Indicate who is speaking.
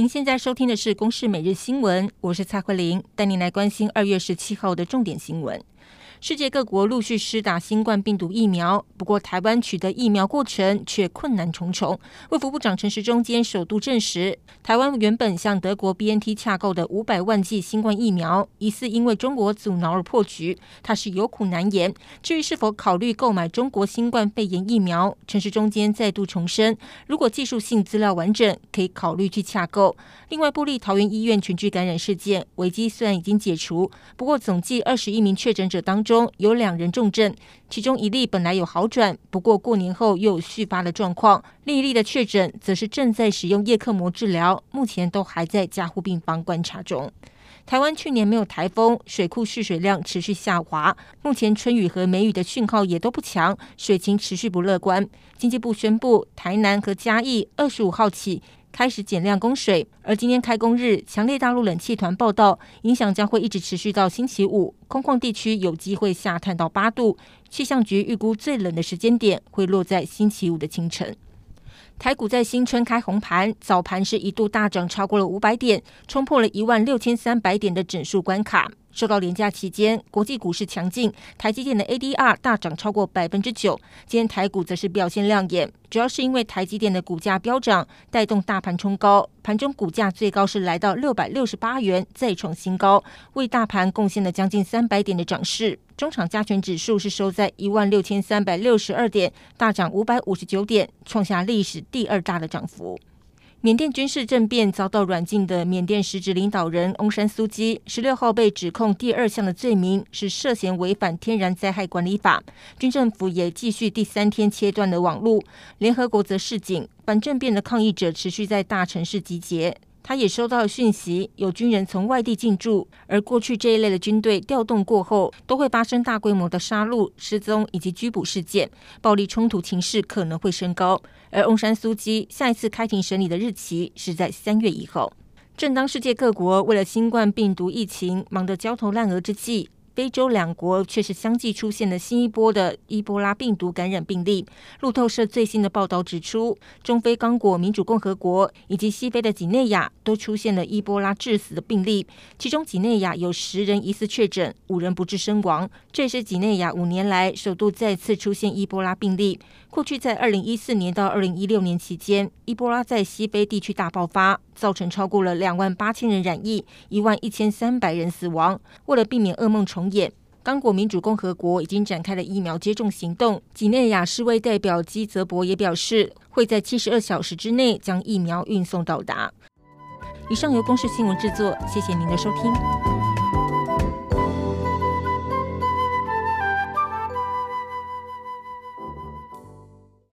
Speaker 1: 您现在收听的是《公视每日新闻》，我是蔡慧玲，带您来关心二月十七号的重点新闻。世界各国陆续施打新冠病毒疫苗，不过台湾取得疫苗过程却困难重重。卫福部长陈时中间首度证实，台湾原本向德国 BNT 洽购的五百万剂新冠疫苗，疑似因为中国阻挠而破局，他是有苦难言。至于是否考虑购买中国新冠肺炎疫苗，陈时中间再度重申，如果技术性资料完整，可以考虑去洽购。另外，布利桃园医院群聚感染事件危机虽然已经解除，不过总计二十一名确诊者当中，中有两人重症，其中一例本来有好转，不过过年后又有续发的状况。另一例的确诊则是正在使用叶克膜治疗，目前都还在加护病房观察中。台湾去年没有台风，水库蓄水量持续下滑，目前春雨和梅雨的讯号也都不强，水情持续不乐观。经济部宣布，台南和嘉义二十五号起。开始减量供水，而今天开工日，强烈大陆冷气团报道，影响将会一直持续到星期五，空旷地区有机会下探到八度。气象局预估最冷的时间点会落在星期五的清晨。台股在新春开红盘，早盘是一度大涨超过了五百点，冲破了一万六千三百点的整数关卡。受到廉价期间，国际股市强劲，台积电的 ADR 大涨超过百分之九。今天台股则是表现亮眼，主要是因为台积电的股价飙涨，带动大盘冲高。盘中股价最高是来到六百六十八元，再创新高，为大盘贡献了将近三百点的涨势。中场加权指数是收在一万六千三百六十二点，大涨五百五十九点，创下历史第二大的涨幅。缅甸军事政变遭到软禁的缅甸实职领导人翁山苏基，十六号被指控第二项的罪名是涉嫌违反天然灾害管理法。军政府也继续第三天切断了网络。联合国则示警，反政变的抗议者持续在大城市集结。他也收到讯息，有军人从外地进驻，而过去这一类的军队调动过后，都会发生大规模的杀戮、失踪以及拘捕事件，暴力冲突情势可能会升高。而翁山苏基下一次开庭审理的日期是在三月一号。正当世界各国为了新冠病毒疫情忙得焦头烂额之际，非洲两国却是相继出现了新一波的伊波拉病毒感染病例。路透社最新的报道指出，中非刚果民主共和国以及西非的几内亚都出现了伊波拉致死的病例，其中几内亚有十人疑似确诊，五人不治身亡。这是几内亚五年来首度再次出现伊波拉病例。过去在二零一四年到二零一六年期间，伊波拉在西非地区大爆发，造成超过了两万八千人染疫，一万一千三百人死亡。为了避免噩梦重刚果民主共和国已经展开了疫苗接种行动。几内亚世卫代表基泽博也表示，会在七十二小时之内将疫苗运送到达。以上由公视新闻制作，谢谢您的收听。